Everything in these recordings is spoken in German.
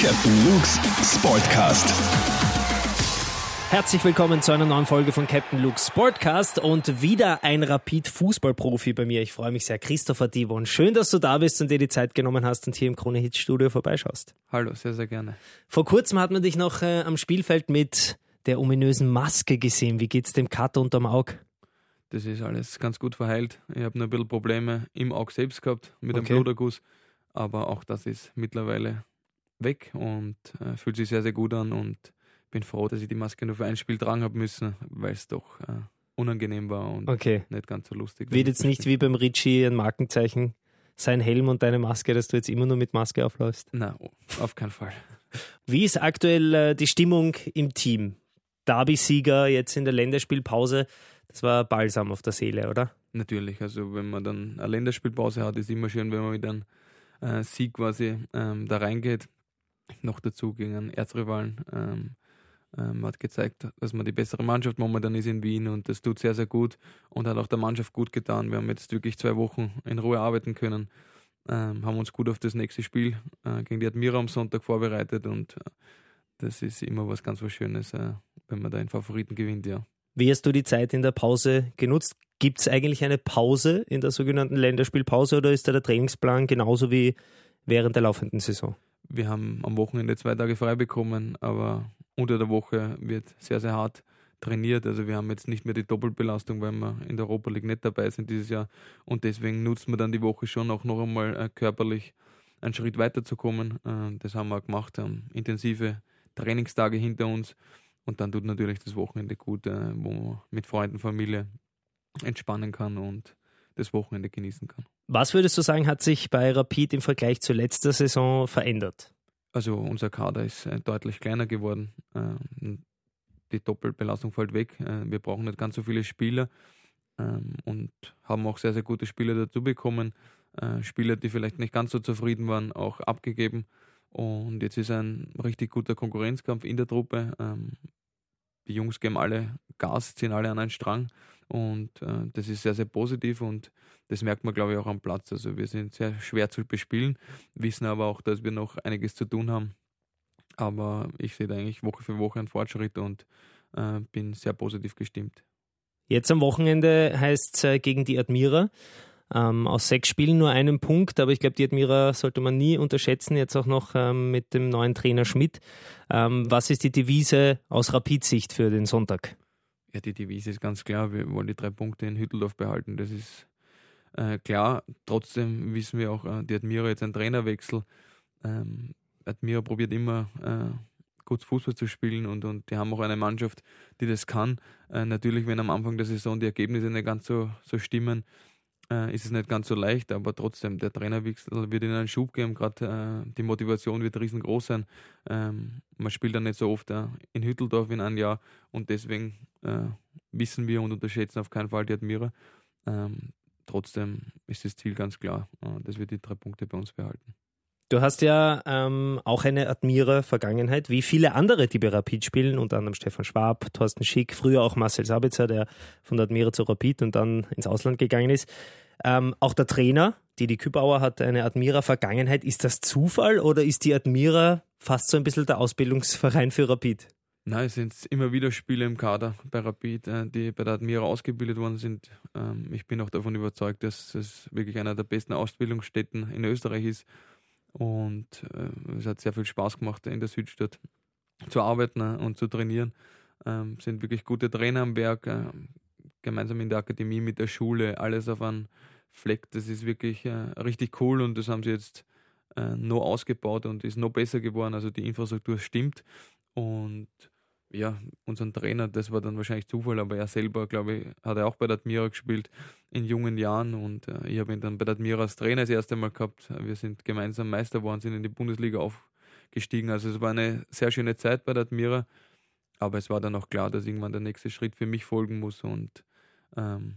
Captain Luke's Sportcast. Herzlich willkommen zu einer neuen Folge von Captain Luke's Sportcast und wieder ein Rapid-Fußballprofi bei mir. Ich freue mich sehr, Christopher Divon. Schön, dass du da bist und dir die Zeit genommen hast und hier im Krone Hit Studio vorbeischaust. Hallo, sehr, sehr gerne. Vor kurzem hat man dich noch äh, am Spielfeld mit der ominösen Maske gesehen. Wie geht's dem Kater unterm Auge? Das ist alles ganz gut verheilt. Ich habe nur ein bisschen Probleme im Auge selbst gehabt mit Okay. einem Bluterguss, aber auch das ist mittlerweile weg und äh, fühlt sich sehr, sehr gut an und bin froh, dass ich die Maske nur für ein Spiel tragen habe müssen, weil es doch äh, unangenehm war und Okay. nicht ganz so lustig. Wird jetzt nicht wie beim Ritchie ein Markenzeichen sein Helm und deine Maske, dass du jetzt immer nur mit Maske aufläufst. Nein, auf keinen Fall. Wie ist aktuell äh, die Stimmung im Team? Derby-Sieger jetzt in der Länderspielpause, das war Balsam auf der Seele, oder? Natürlich, also wenn man dann eine Länderspielpause hat, ist immer schön, wenn man mit einem äh, Sieg quasi ähm, da reingeht. Noch dazu gegen einen Erzrivalen. Ähm, ähm, hat gezeigt, dass man die bessere Mannschaft momentan ist in Wien und das tut sehr, sehr gut und hat auch der Mannschaft gut getan. Wir haben jetzt wirklich zwei Wochen in Ruhe arbeiten können, ähm, haben uns gut auf das nächste Spiel äh, gegen die Admira am Sonntag vorbereitet und äh, das ist immer was ganz was Schönes, äh, wenn man da einen Favoriten gewinnt, ja. Wie hast du die Zeit in der Pause genutzt? Gibt es eigentlich eine Pause in der sogenannten Länderspielpause oder ist da der Trainingsplan genauso wie während der laufenden Saison? Wir haben am Wochenende zwei Tage frei bekommen, aber unter der Woche wird sehr, sehr hart trainiert. Also wir haben jetzt nicht mehr die Doppelbelastung, weil wir in der Europa League nicht dabei sind dieses Jahr. Und deswegen nutzen wir dann die Woche schon auch noch einmal äh, körperlich einen Schritt weiterzukommen. Äh, das haben wir gemacht, haben intensive Trainingstage hinter uns. Und dann tut natürlich das Wochenende gut, äh, wo man mit Freunden, Familie entspannen kann und das Wochenende genießen kann. Was würdest du sagen, hat sich bei Rapid im Vergleich zur letzten Saison verändert? Also unser Kader ist äh, deutlich kleiner geworden. Ähm, die Doppelbelastung fällt weg. Äh, wir brauchen nicht ganz so viele Spieler ähm, und haben auch sehr, sehr gute Spieler dazu bekommen. Äh, Spieler, die vielleicht nicht ganz so zufrieden waren, auch abgegeben. Und jetzt ist ein richtig guter Konkurrenzkampf in der Truppe. Ähm, die Jungs geben alle Gas, ziehen alle an einen Strang. Und das ist sehr, sehr positiv und das merkt man, glaube ich, auch am Platz. Also wir sind sehr schwer zu bespielen, wissen aber auch, dass wir noch einiges zu tun haben. Aber ich sehe da eigentlich Woche für Woche einen Fortschritt und äh, bin sehr positiv gestimmt. Jetzt am Wochenende heißt es äh, gegen die Admira. Ähm, aus sechs Spielen nur einen Punkt, aber ich glaube, die Admira sollte man nie unterschätzen, jetzt auch noch ähm, mit dem neuen Trainer Schmidt. Ähm, was ist die Devise aus Rapid-Sicht für den Sonntag? Ja, die Devise ist ganz klar, wir wollen die drei Punkte in Hütteldorf behalten. Das ist äh, klar. Trotzdem wissen wir auch, äh, die Admira jetzt ein Trainerwechsel. Ähm, Admira probiert immer äh, gut Fußball zu spielen und, und die haben auch eine Mannschaft, die das kann. Äh, natürlich, wenn am Anfang der Saison die Ergebnisse nicht ganz so, so stimmen, äh, ist es nicht ganz so leicht, aber trotzdem, der Trainerwechsel wird ihnen einen Schub geben, gerade äh, die Motivation wird riesengroß sein. Ähm, man spielt dann nicht so oft äh, in Hütteldorf in einem Jahr und deswegen äh, wissen wir und unterschätzen auf keinen Fall die Admira. Ähm, trotzdem ist das Ziel ganz klar, äh, dass wir die drei Punkte bei uns behalten. Du hast ja ähm, auch eine Admira-Vergangenheit, wie viele andere, die bei Rapid spielen, unter anderem Stefan Schwab, Thorsten Schick, früher auch Marcel Sabitzer, der von der Admira zu Rapid und dann ins Ausland gegangen ist. Ähm, auch der Trainer, Didi Kübauer, hat eine Admira-Vergangenheit. Ist das Zufall oder ist die Admira fast so ein bisschen der Ausbildungsverein für Rapid? Nein, es sind immer wieder Spieler im Kader bei Rapid, äh, die bei der Admira ausgebildet worden sind. Ähm, ich bin auch davon überzeugt, dass es wirklich einer der besten Ausbildungsstätten in Österreich ist. Und äh, es hat sehr viel Spaß gemacht, in der Südstadt zu arbeiten äh, und zu trainieren. Ähm, sind wirklich gute Trainer am Werk, gemeinsam in der Akademie mit der Schule, alles auf einen Fleck. Das ist wirklich richtig cool und das haben sie jetzt noch ausgebaut und ist noch besser geworden. Also die Infrastruktur stimmt und ja, unseren Trainer, das war dann wahrscheinlich Zufall, aber er selber, glaube ich, hat er auch bei der Admira gespielt in jungen Jahren und äh, ich habe ihn dann bei der Admira als Trainer das erste Mal gehabt. Wir sind gemeinsam Meister geworden, sind in die Bundesliga aufgestiegen. Also es war eine sehr schöne Zeit bei der Admira, aber es war dann auch klar, dass irgendwann der nächste Schritt für mich folgen muss und ähm,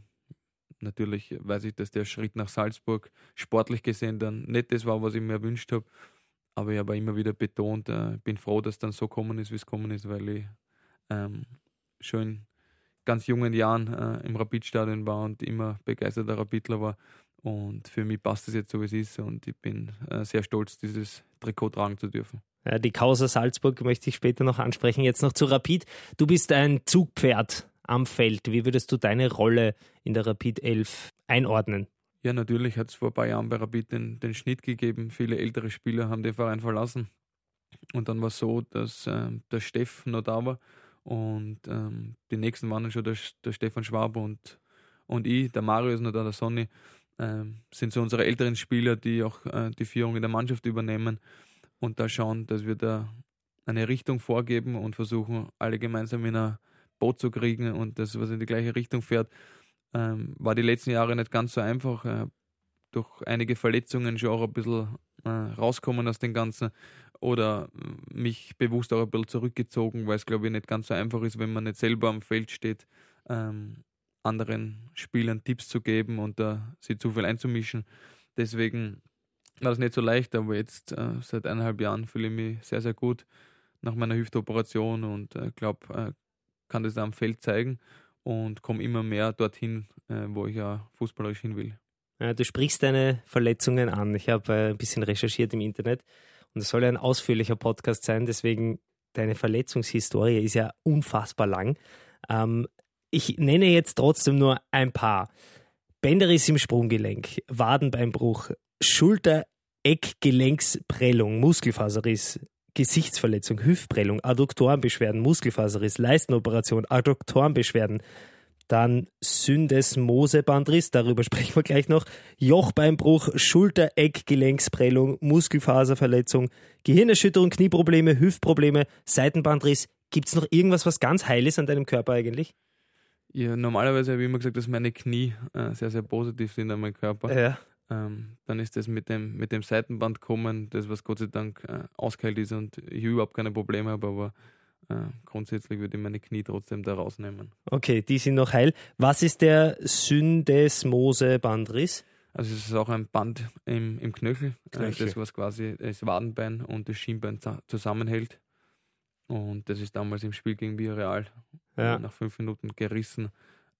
natürlich weiß ich, dass der Schritt nach Salzburg sportlich gesehen dann nicht das war, was ich mir erwünscht habe. Aber ich habe immer wieder betont, äh, bin froh, dass dann so kommen ist, wie es kommen ist, weil ich ähm, schon in ganz jungen Jahren äh, im Rapidstadion war und immer begeisterter Rapidler war. Und für mich passt es jetzt so, wie es ist. Und ich bin äh, sehr stolz, dieses Trikot tragen zu dürfen. Ja, die Causa Salzburg möchte ich später noch ansprechen. Jetzt noch zu Rapid. Du bist ein Zugpferd am Feld. Wie würdest du deine Rolle in der Rapid 11 einordnen? Ja, natürlich hat es vor ein paar Jahren bei Rapid den, den Schnitt gegeben. Viele ältere Spieler haben den Verein verlassen. Und dann war es so, dass äh, der Steff noch da war und ähm, die nächsten waren dann schon der, der Stefan Schwab und, und ich, der Mario ist noch da, der Sonny, ähm, sind so unsere älteren Spieler, die auch äh, die Führung in der Mannschaft übernehmen und da schauen, dass wir da eine Richtung vorgeben und versuchen, alle gemeinsam in ein Boot zu kriegen und das, was in die gleiche Richtung fährt. Ähm, war die letzten Jahre nicht ganz so einfach. Äh, durch einige Verletzungen schon auch ein bisschen äh, rauskommen aus dem Ganzen oder mich bewusst auch ein bisschen zurückgezogen, weil es glaube ich nicht ganz so einfach ist, wenn man nicht selber am Feld steht, ähm, anderen Spielern Tipps zu geben und da sie zu viel einzumischen. Deswegen war das nicht so leicht, aber jetzt äh, seit eineinhalb Jahren fühle ich mich sehr, sehr gut nach meiner Hüftoperation und äh, glaube, äh, kann das am Feld zeigen und komme immer mehr dorthin, äh, wo ich ja fußballerisch hin will. Du sprichst deine Verletzungen an. Ich habe äh, ein bisschen recherchiert im Internet und es soll ja ein ausführlicher Podcast sein, deswegen deine Verletzungshistorie ist ja unfassbar lang. Ähm, ich nenne jetzt trotzdem nur ein paar. Bänderriss im Sprunggelenk, Wadenbeinbruch, Schulter-Eckgelenksprellung, Muskelfaserriss, Gesichtsverletzung, Hüftprellung, Adduktorenbeschwerden, Muskelfaserriss, Leistenoperation, Adduktorenbeschwerden, dann Syndesmosebandriss, darüber sprechen wir gleich noch, Jochbeinbruch, Schulter-Eckgelenksprellung, Muskelfaserverletzung, Gehirnerschütterung, Knieprobleme, Hüftprobleme, Seitenbandriss. Gibt es noch irgendwas, was ganz heil ist an deinem Körper eigentlich? Ja, normalerweise habe ich immer gesagt, dass meine Knie äh, sehr, sehr positiv sind an meinem Körper. Ja. Ähm, dann ist das mit dem, mit dem Seitenband kommen, das was Gott sei Dank äh, ausgeheilt ist und ich überhaupt keine Probleme habe, aber grundsätzlich würde ich meine Knie trotzdem da rausnehmen. Okay, die sind noch heil. Was ist der Syndesmose-Bandriss? Also es ist auch ein Band im, im Knöchel, äh, Knöchel. das was quasi das Wadenbein und das Schienbein zusammenhält. Und das ist damals im Spiel gegen Villarreal ja. nach fünf Minuten gerissen.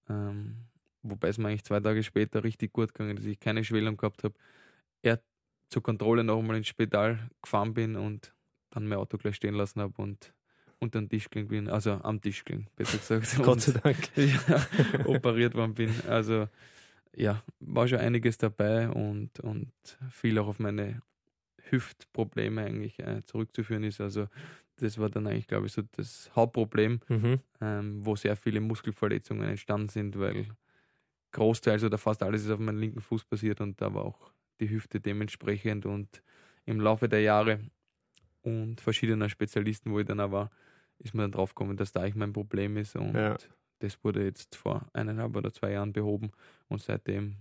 Ähm, wobei es mir eigentlich zwei Tage später richtig gut gegangen ist, dass ich keine Schwellung gehabt habe. Er zur Kontrolle nochmal ins Spital gefahren bin und dann mein Auto gleich stehen lassen habe und unter den Tisch gelegen bin, also am Tisch gelegen, besser gesagt. Gott sei Dank. ja, operiert worden bin. Also ja, war schon einiges dabei und, und viel auch auf meine Hüftprobleme eigentlich äh, zurückzuführen ist. Also das war dann eigentlich, glaube ich, so das Hauptproblem, mhm. ähm, wo sehr viele Muskelverletzungen entstanden sind, weil großteils oder fast alles ist auf meinem linken Fuß passiert und da war auch die Hüfte dementsprechend und im Laufe der Jahre und verschiedener Spezialisten, wo ich dann auch war, ist mir dann drauf gekommen, dass da eigentlich mein Problem ist und ja. das wurde jetzt vor eineinhalb oder zwei Jahren behoben und seitdem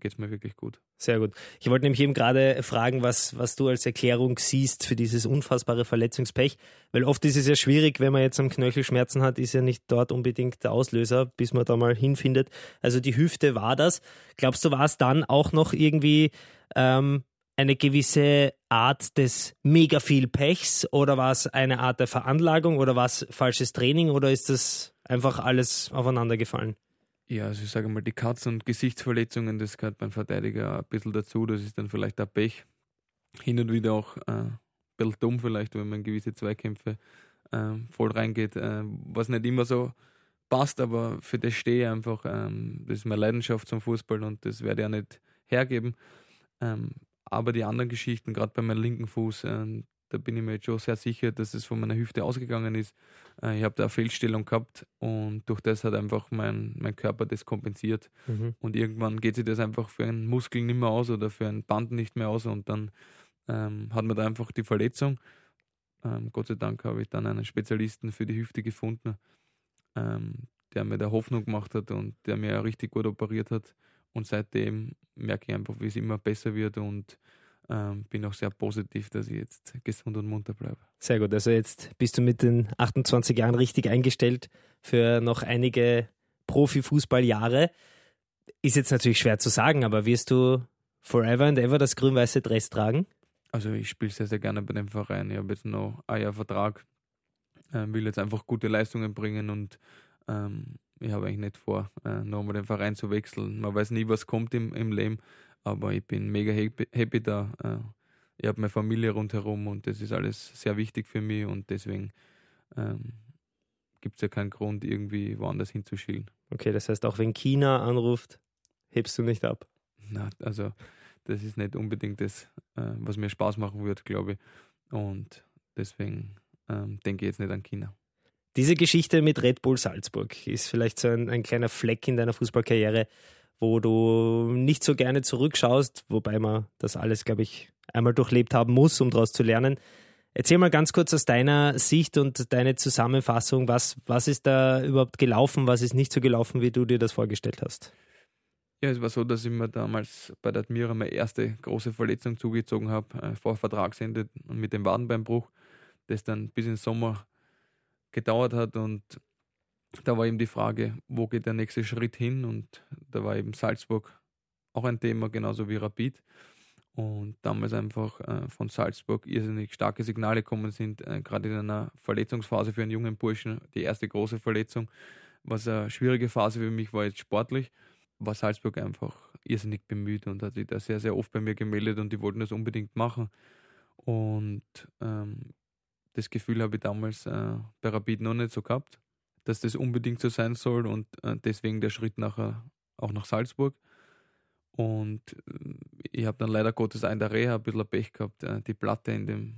geht es mir wirklich gut. Sehr gut. Ich wollte nämlich eben gerade fragen, was, was du als Erklärung siehst für dieses unfassbare Verletzungspech, weil oft ist es ja schwierig, wenn man jetzt am Knöchel Schmerzen hat, ist ja nicht dort unbedingt der Auslöser, bis man da mal hinfindet. Also die Hüfte war das. Glaubst du, war es dann auch noch irgendwie ähm, eine gewisse Art des mega viel Pechs oder war es eine Art der Veranlagung oder war es falsches Training oder ist das einfach alles aufeinander gefallen? Ja, also ich sage mal, die Katz- und Gesichtsverletzungen, das gehört beim Verteidiger ein bisschen dazu. Das ist dann vielleicht ein Pech. Hin und wieder auch äh, ein bisschen dumm, vielleicht, wenn man gewisse Zweikämpfe äh, voll reingeht, äh, was nicht immer so passt, aber für das stehe ich einfach. Ähm, das ist meine Leidenschaft zum Fußball und das werde ich ja nicht hergeben. Ähm, aber die anderen Geschichten, gerade bei meinem linken Fuß, äh, da bin ich mir jetzt schon sehr sicher, dass es von meiner Hüfte ausgegangen ist. Äh, ich habe da eine Fehlstellung gehabt und durch das hat einfach mein, mein Körper das kompensiert. Mhm. Und irgendwann geht sich das einfach für einen Muskel nicht mehr aus oder für ein Band nicht mehr aus und dann ähm, hat man da einfach die Verletzung. Ähm, Gott sei Dank habe ich dann einen Spezialisten für die Hüfte gefunden, ähm, der mir da Hoffnung gemacht hat und der mir richtig gut operiert hat. Und seitdem merke ich einfach, wie es immer besser wird und ähm, bin auch sehr positiv, dass ich jetzt gesund und munter bleibe. Sehr gut. Also jetzt bist du mit den 28 Jahren richtig eingestellt für noch einige Profifußballjahre. Ist jetzt natürlich schwer zu sagen, aber wirst du forever and ever das grün-weiße Dress tragen? Also ich spiele sehr, sehr gerne bei dem Verein. Ich habe jetzt noch ein Jahr Vertrag, äh, will jetzt einfach gute Leistungen bringen und ähm, ich habe eigentlich nicht vor, äh, nochmal den Verein zu wechseln. Man weiß nie, was kommt im, im Leben, aber ich bin mega happy, happy da. Äh, ich habe meine Familie rundherum und das ist alles sehr wichtig für mich und deswegen ähm, gibt es ja keinen Grund, irgendwie woanders hinzuschielen. Okay, das heißt, auch wenn China anruft, hebst du nicht ab? Na, also das ist nicht unbedingt das, äh, was mir Spaß machen wird, glaube ich. Und deswegen ähm, denke ich jetzt nicht an China. Diese Geschichte mit Red Bull Salzburg ist vielleicht so ein, ein kleiner Fleck in deiner Fußballkarriere, wo du nicht so gerne zurückschaust, wobei man das alles, glaube ich, einmal durchlebt haben muss, um daraus zu lernen. Erzähl mal ganz kurz aus deiner Sicht und deine Zusammenfassung, was, was ist da überhaupt gelaufen, was ist nicht so gelaufen, wie du dir das vorgestellt hast? Ja, es war so, dass ich mir damals bei der Admira meine erste große Verletzung zugezogen habe, äh, vor Vertragsende mit dem Wadenbeinbruch, das dann bis in den Sommer gedauert hat und da war eben die Frage, wo geht der nächste Schritt hin und da war eben Salzburg auch ein Thema, genauso wie Rapid und damals einfach äh, von Salzburg irrsinnig starke Signale gekommen sind, äh, gerade in einer Verletzungsphase für einen jungen Burschen, die erste große Verletzung, was eine schwierige Phase für mich war jetzt sportlich war Salzburg einfach irrsinnig bemüht und hat sich da sehr, sehr oft bei mir gemeldet und die wollten das unbedingt machen. Und ähm, das Gefühl habe ich damals äh, bei Rapid noch nicht so gehabt, dass das unbedingt so sein soll und äh, deswegen der Schritt nachher auch nach Salzburg. Und äh, ich habe dann leider Gottes in der Reha ein bisschen Pech gehabt. Äh, die Platte in dem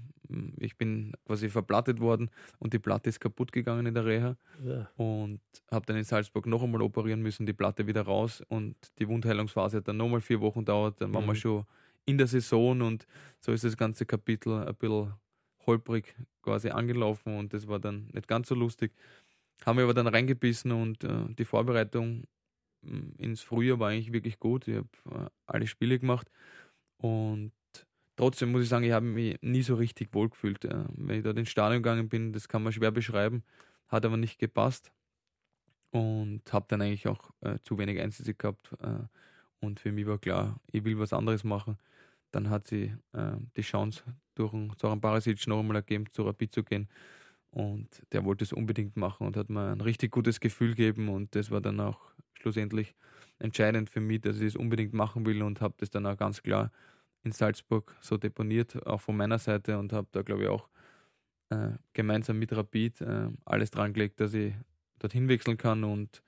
ich bin quasi verplattet worden und die Platte ist kaputt gegangen in der Reha ja. und habe dann in Salzburg noch einmal operieren müssen, die Platte wieder raus und die Wundheilungsphase hat dann nochmal vier Wochen dauert, dann waren wir mhm. schon in der Saison und so ist das ganze Kapitel ein bisschen holprig quasi angelaufen und das war dann nicht ganz so lustig. Haben wir aber dann reingebissen und äh, die Vorbereitung mm, ins Frühjahr war eigentlich wirklich gut. Ich habe äh, alle Spiele gemacht und Trotzdem muss ich sagen, ich habe mich nie so richtig wohlgefühlt. Äh, wenn ich da ins Stadion gegangen bin, das kann man schwer beschreiben, hat aber nicht gepasst und habe dann eigentlich auch äh, zu wenig Einsätze gehabt. Äh, und für mich war klar, ich will was anderes machen. Dann hat sie äh, die Chance durch Zoran Barisic noch einmal ergeben, zu Rapid zu gehen. Und der wollte es unbedingt machen und hat mir ein richtig gutes Gefühl gegeben. Und das war dann auch schlussendlich entscheidend für mich, dass ich es unbedingt machen will und habe das dann auch ganz klar in Salzburg so deponiert, auch von meiner Seite und habe da, glaube ich, auch äh, gemeinsam mit Rapid äh, alles dran gelegt, dass ich dorthin wechseln kann und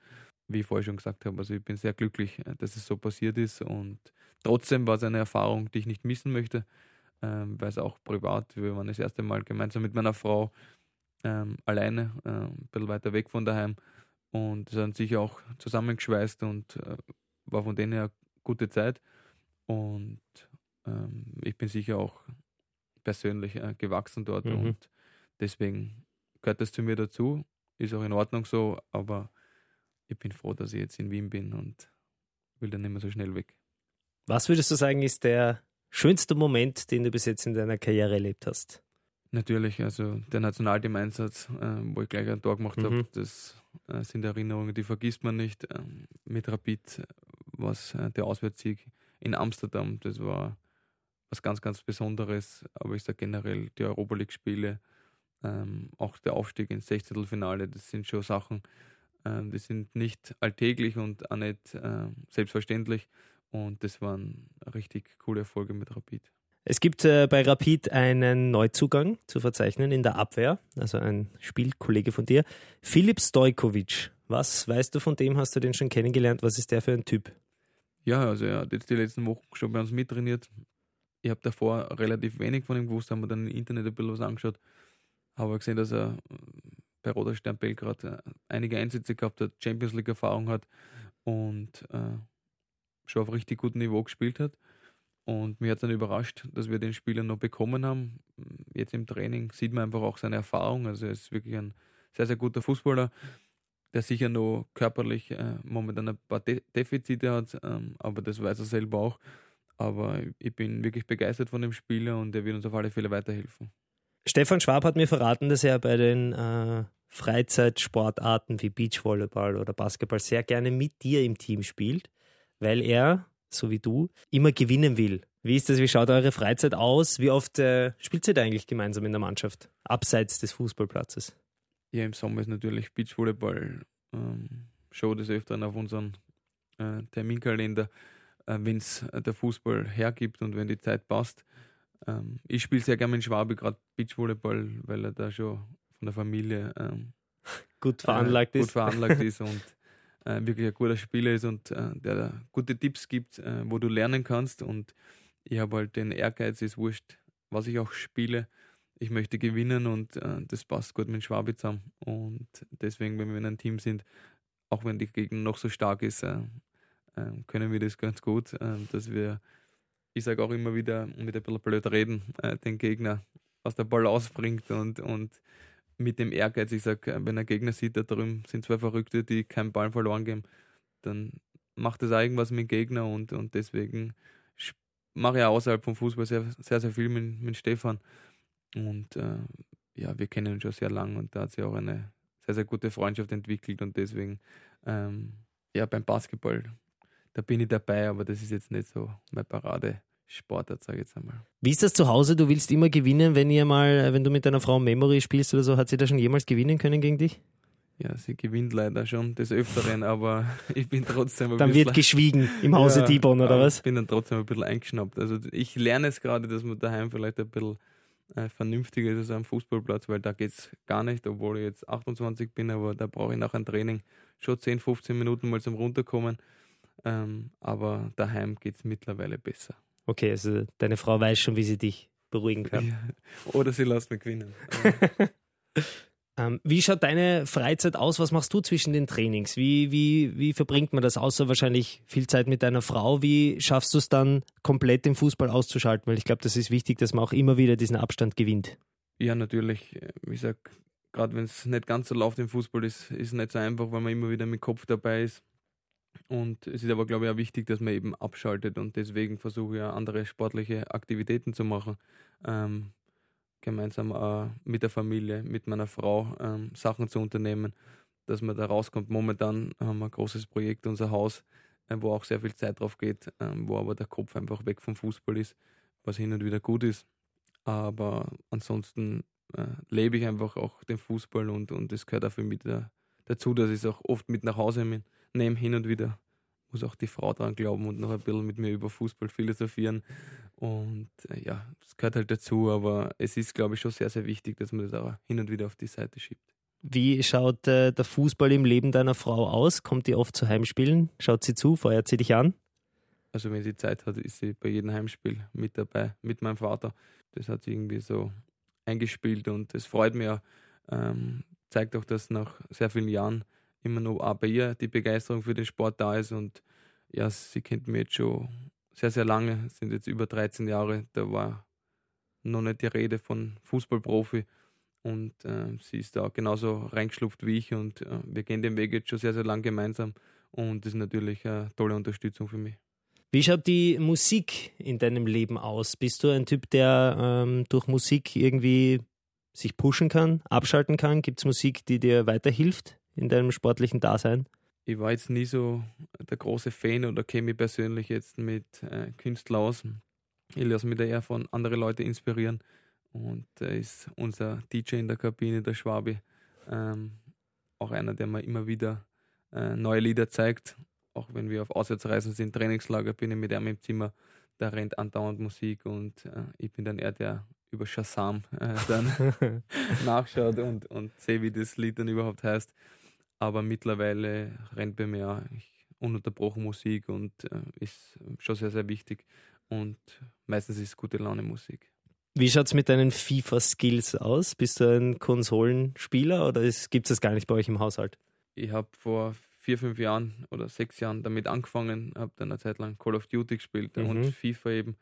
wie ich vorher schon gesagt habe, also ich bin sehr glücklich, äh, dass es so passiert ist und trotzdem war es eine Erfahrung, die ich nicht missen möchte, ähm, weil es auch privat, wir waren das erste Mal gemeinsam mit meiner Frau ähm, alleine, äh, ein bisschen weiter weg von daheim und es hat sich auch zusammengeschweißt und äh, war von denen her gute Zeit und ähm, ich bin sicher auch persönlich äh, gewachsen dort mhm. und deswegen gehört das zu mir dazu. Ist auch in Ordnung so, aber ich bin froh, dass ich jetzt in Wien bin und will dann nicht mehr so schnell weg. Was würdest du sagen, ist der schönste Moment, den du bis jetzt in deiner Karriere erlebt hast? Natürlich, also der Nationalteam-Einsatz, äh, wo ich gleich einen Tor gemacht mhm. habe, das äh, sind Erinnerungen, die vergisst man nicht. Ähm, mit Rapid war es äh, der Auswärtssieg in Amsterdam, das war was ganz, ganz Besonderes. Aber ich sage generell, die Europa League-Spiele, ähm, auch der Aufstieg ins Sechzehntelfinale, das sind schon Sachen, ähm, die sind nicht alltäglich und auch nicht äh, selbstverständlich. Und das waren richtig coole Erfolge mit Rapid. Es gibt äh, bei Rapid einen Neuzugang zu verzeichnen in der Abwehr, also ein Spielkollege von dir, Filip Stojkovic. Was weißt du von dem? Hast du den schon kennengelernt? Was ist der für ein Typ? Ja, also er hat jetzt die letzten Wochen schon bei uns mittrainiert ich habe davor relativ wenig von ihm gewusst, haben wir dann im Internet ein bisschen was angeschaut, habe gesehen, dass er äh, bei Roter Stern Belgrad äh, einige Einsätze gehabt hat, Champions League Erfahrung hat und äh, schon auf richtig gutem Niveau gespielt hat. Und mich hat dann überrascht, dass wir den Spieler noch bekommen haben. Jetzt im Training sieht man einfach auch seine Erfahrung. Also er ist wirklich ein sehr, sehr guter Fußballer, der sicher noch körperlich äh, momentan ein paar De Defizite hat, ähm, aber das weiß er selber auch. Aber ich bin wirklich begeistert von dem Spieler und er wird uns auf alle Fälle weiterhelfen. Stefan Schwab hat mir verraten, dass er bei den äh, Freizeitsportarten wie Beachvolleyball oder Basketball sehr gerne mit dir im Team spielt, weil er, so wie du, immer gewinnen will. Wie ist das? Wie schaut eure Freizeit aus? Wie oft äh, spielt ihr da eigentlich gemeinsam in der Mannschaft, abseits des Fußballplatzes? Ja, im Sommer ist natürlich Beachvolleyball ähm, Show des Öfteren auf unserem äh, Terminkalender. Äh, wenn es äh, der Fußball hergibt und wenn die Zeit passt. ähm, ich spiele sehr gerne in Schwabe, gerade Beachvolleyball, weil er da schon von der Familie ähm, gut veranlagt äh, ist. Gut veranlagt ist und äh, wirklich ein guter Spieler ist und äh, der gute Tipps gibt, äh, wo du lernen kannst. Und ich habe halt den Ehrgeiz, ist wurscht, was ich auch spiele. Ich möchte gewinnen und äh, das passt gut mit Schwabe zusammen. Und deswegen, wenn wir in einem Team sind, auch wenn die Gegner noch so stark ist, äh, äh, können wir das ganz gut, dass wir ich sage auch immer wieder, mit ein bisschen blöd reden, den Gegner aus der Balance bringt und, und mit dem Ehrgeiz, ich sage, wenn ein Gegner sieht, da drüben sind zwei Verrückte, die keinen Ball verloren geben, dann macht das auch irgendwas mit dem Gegner und, und deswegen mache ich auch außerhalb vom Fußball sehr, sehr, sehr viel mit, mit Stefan. Und äh, ja, wir kennen ihn schon sehr lange und da hat sich auch eine sehr, sehr gute Freundschaft entwickelt und deswegen, ähm, ja, beim Basketball da bin ich dabei, aber das ist jetzt nicht so mein Parade-Sportart, sage ich jetzt einmal. Wie ist das zu Hause? Du willst immer gewinnen, wenn ihr mal, wenn du mit deiner Frau Memory spielst oder so, hat sie da schon jemals gewinnen können gegen dich? Ja, sie gewinnt leider schon des Öfteren, aber ich bin trotzdem ein Dann wird geschwiegen im Hause ja, Dibon, oder was? Ich bin dann trotzdem ein bisschen eingeschnappt. Also ich lerne es gerade, dass man daheim vielleicht ein bisschen äh, vernünftiger ist als am Fußballplatz, weil da geht es gar nicht, obwohl ich jetzt 28 bin, aber da brauche ich nach einem Training schon 10, 15 Minuten mal zum Runterkommen. Ähm, aber daheim geht es mittlerweile besser. Okay, also deine Frau weiß schon, wie sie dich beruhigen kann. Ja. Oder sie lässt mich gewinnen. ähm, wie schaut deine Freizeit aus? Was machst du zwischen den Trainings? Wie, wie, wie verbringt man das? Außer wahrscheinlich viel Zeit mit deiner Frau. Wie schaffst du es dann, komplett den Fußball auszuschalten? Weil ich glaube, das ist wichtig, dass man auch immer wieder diesen Abstand gewinnt. Ja, natürlich. Wie gesagt, gerade wenn es nicht ganz so läuft im Fußball, ist es nicht so einfach, weil man immer wieder mit Kopf dabei ist. Und es ist aber, glaube ich, auch wichtig, dass man eben abschaltet und deswegen versuche ich ja andere sportliche Aktivitäten zu machen. Ähm, gemeinsam äh, mit der Familie, mit meiner Frau ähm, Sachen zu unternehmen, dass man da rauskommt. Momentan haben wir ein großes Projekt, unser Haus, äh, wo auch sehr viel Zeit drauf geht, äh, wo aber der Kopf einfach weg vom Fußball ist, was hin und wieder gut ist. Aber ansonsten äh, lebe ich einfach auch den Fußball und, und gehört auch für mich da, dazu, dass ich es auch oft mit nach Hause nehme nehme hin und wieder. Muss auch die Frau dran glauben und noch ein bisschen mit mir über Fußball philosophieren. Und äh, ja, das gehört halt dazu, aber es ist, glaube ich, schon sehr, sehr wichtig, dass man das auch hin und wieder auf die Seite schiebt. Wie schaut äh, der Fußball im Leben deiner Frau aus? Kommt die oft zu Heimspielen? Schaut sie zu? Feuert sie dich an? Also wenn sie Zeit hat, ist sie bei jedem Heimspiel mit dabei, mit meinem Vater. Das hat sie irgendwie so eingespielt und es freut mich. Ähm, zeigt auch, dass nach sehr vielen Jahren immer noch auch bei ihr die Begeisterung für den Sport da ist. Und ja, sie kennt mich jetzt schon sehr, sehr lange, sind jetzt über 13 Jahre. Da war noch nicht die Rede von Fußballprofi. Und äh, sie ist da genauso reingeschlupft wie ich. Und äh, wir gehen den Weg jetzt schon sehr, sehr lang gemeinsam. Und das ist natürlich eine tolle Unterstützung für mich. Wie schaut die Musik in deinem Leben aus? Bist du ein Typ, der ähm, durch Musik irgendwie sich pushen kann, abschalten kann? Gibt es Musik, die dir weiterhilft? In deinem sportlichen Dasein? Ich war jetzt nie so der große Fan oder kenne mich persönlich jetzt mit äh, Künstlern aus. Ich lasse mich da eher von anderen Leuten inspirieren. Und da ist unser DJ in der Kabine, der Schwabi, ähm, auch einer, der mir immer wieder äh, neue Lieder zeigt. Auch wenn wir auf Auswärtsreisen sind, Trainingslager, bin ich mit ihm im Zimmer, da rennt andauernd Musik und äh, ich bin dann eher der über Shazam äh, dann nachschaut und, und sehe, wie das Lied dann überhaupt heißt. Aber mittlerweile rennt bei mir ununterbrochen Musik und äh, ist schon sehr, sehr wichtig. Und meistens ist es gute Laune Musik. Wie schaut es mit deinen FIFA-Skills aus? Bist du ein Konsolenspieler oder gibt es das gar nicht bei euch im Haushalt? Ich habe vor vier, fünf Jahren oder sechs Jahren damit angefangen, habe dann eine Zeit lang Call of Duty gespielt mhm. und FIFA eben.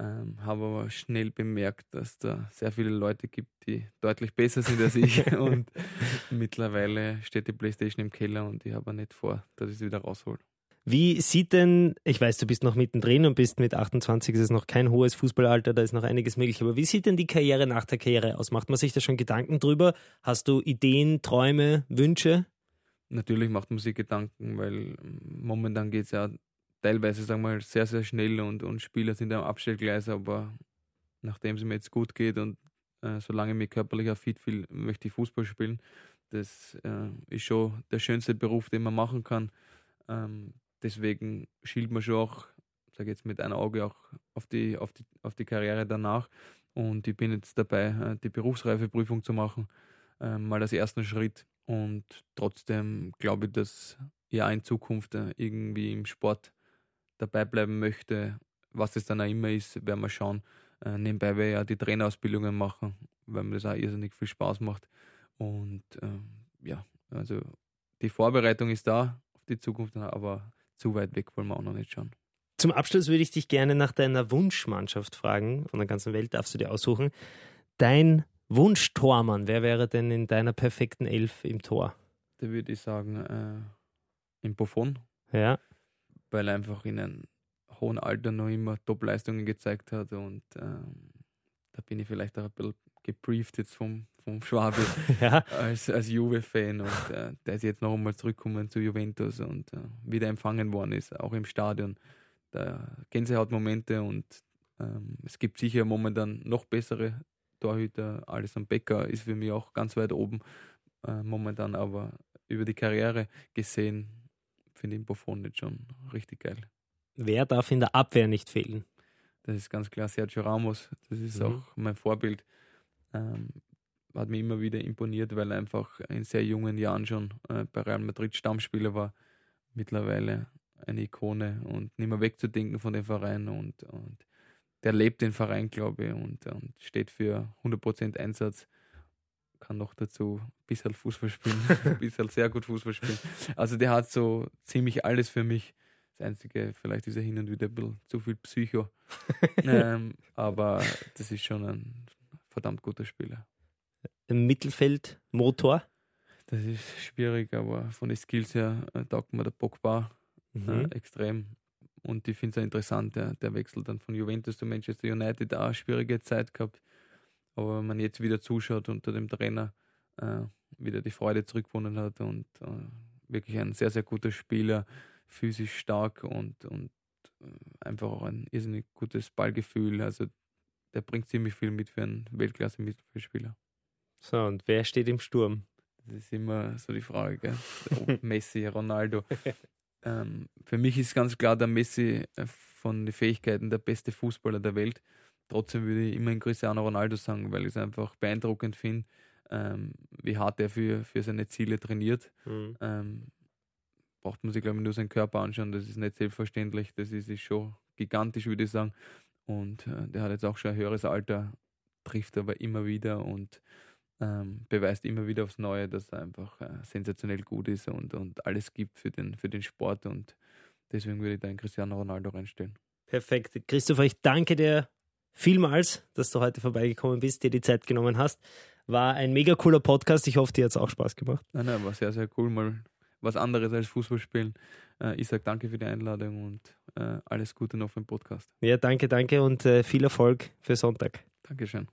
Ähm, habe aber schnell bemerkt, dass da sehr viele Leute gibt, die deutlich besser sind als ich. und mittlerweile steht die Playstation im Keller und ich habe nicht vor, dass ich sie wieder raushole. Wie sieht denn, ich weiß, du bist noch mittendrin und bist mit 28, ist es noch kein hohes Fußballalter, da ist noch einiges möglich, aber wie sieht denn die Karriere nach der Karriere aus? Macht man sich da schon Gedanken drüber? Hast du Ideen, Träume, Wünsche? Natürlich macht man sich Gedanken, weil momentan geht es ja teilweise, sagen wir mal, sehr, sehr schnell und, und Spieler sind am Abstellgleis, aber nachdem es mir jetzt gut geht und äh, solange mich körperlich auch fit fühle, möchte ich Fußball spielen. Das äh, ist schon der schönste Beruf, den man machen kann. Ähm, deswegen schielt man schon auch, sage jetzt mit einem Auge auch auf die, auf die, auf die Karriere danach. Und ich bin jetzt dabei, äh, die Berufsreifeprüfung zu machen, äh, mal als ersten Schritt. Und trotzdem glaube ich, dass auch in Zukunft äh, irgendwie im Sport dabei bleiben möchte. Was es dann auch immer ist, werden wir schauen. Äh, nebenbei werde ich ja die Trainerausbildungen machen, weil mir das auch irrsinnig viel Spaß macht. Und ähm, ja, also die Vorbereitung ist da auf die Zukunft, aber zu weit weg wollen wir auch noch nicht schauen. Zum Abschluss würde ich dich gerne nach deiner Wunschmannschaft fragen. Von der ganzen Welt darfst du dir aussuchen. Dein Wunschtormann, wer wäre denn in deiner perfekten Elf im Tor? Da würde ich sagen, äh, im Buffon. Ja. Weil er einfach in einem hohen Alter noch immer Top-Leistungen gezeigt hat und ähm, da bin ich vielleicht auch ein bisschen gebrieft jetzt vom, vom Schwabe ja. als, als Juve-Fan und äh, der ist jetzt noch einmal zurückgekommen zu Juventus und äh, wieder empfangen worden ist, auch im Stadion da Gänsehautmomente und ähm, es gibt sicher momentan noch bessere Torhüter. Alisson Becker ist für mich auch ganz weit oben äh, momentan, aber über die Karriere gesehen finde ich Buffon jetzt schon richtig geil. Wer darf in der Abwehr nicht fehlen? Das ist ganz klar Sergio Ramos. Das ist mhm. auch mein Vorbild. Ähm, hat mich immer wieder imponiert, weil er einfach in sehr jungen Jahren schon äh, bei Real Madrid Stammspieler war. Mittlerweile eine Ikone und nicht mehr wegzudenken von dem Verein und, und der lebt den Verein, glaube ich, und, und steht für 100% Einsatz. Kann noch dazu ein bisschen Fußball spielen, ein bisschen sehr gut Fußball spielen. Also der hat so ziemlich alles für mich. Das Einzige, vielleicht ist er hin und wieder ein bisschen zu viel Psycho. ähm, aber das ist schon ein verdammt guter Spieler. Im Mittelfeld Motor? Das ist schwierig, aber von den Skills her äh, taugt mir der Pogba mhm. äh, extrem. Und ich finde es auch interessant, der, der Wechsel dann von Juventus zu Manchester United, auch eine schwierige Zeit gehabt. Aber wenn man jetzt wieder zuschaut unter dem Trainer, äh, wieder die Freude zurückgewonnen hat und äh, wirklich ein sehr, sehr guter Spieler, physisch stark und, und äh, einfach auch ein irrsinnig gutes Ballgefühl. Also der bringt ziemlich viel mit für einen Weltklasse-Mittelfeldspieler. So, und wer steht im Sturm? Das ist immer so die Frage, gell? Ob Messi, Ronaldo. Ähm, für mich ist ganz klar der Messi äh, von den Fähigkeiten der beste Fußballer der Welt. Trotzdem würde ich immer in Cristiano Ronaldo sagen, weil ich es einfach beeindruckend finde, ähm, wie hart er für, für seine Ziele trainiert. Mhm. Ähm, braucht man sich, glaube ich, nur seinen Körper anschauen. Das ist nicht selbstverständlich. Das ist, ist schon gigantisch, würde ich sagen. Und äh, der hat jetzt auch schon ein höheres Alter, trifft aber immer wieder und ähm, beweist immer wieder aufs Neue, dass er einfach äh, sensationell gut ist und, und alles gibt für den, für den Sport und deswegen würde ich da einen Cristiano Ronaldo reinstellen. Perfekt. Christopher, ich danke dir vielmals, dass du heute vorbeigekommen bist, dir die Zeit genommen hast. War ein mega cooler Podcast. Ich hoffe, dir hat es auch Spaß gemacht. Nein, nein, war sehr, sehr cool. Mal was anderes als Fußball spielen. Äh, ich sage danke für die Einladung und äh, alles Gute noch für den Podcast. Ja, danke, danke und äh, viel Erfolg für Sonntag. Dankeschön.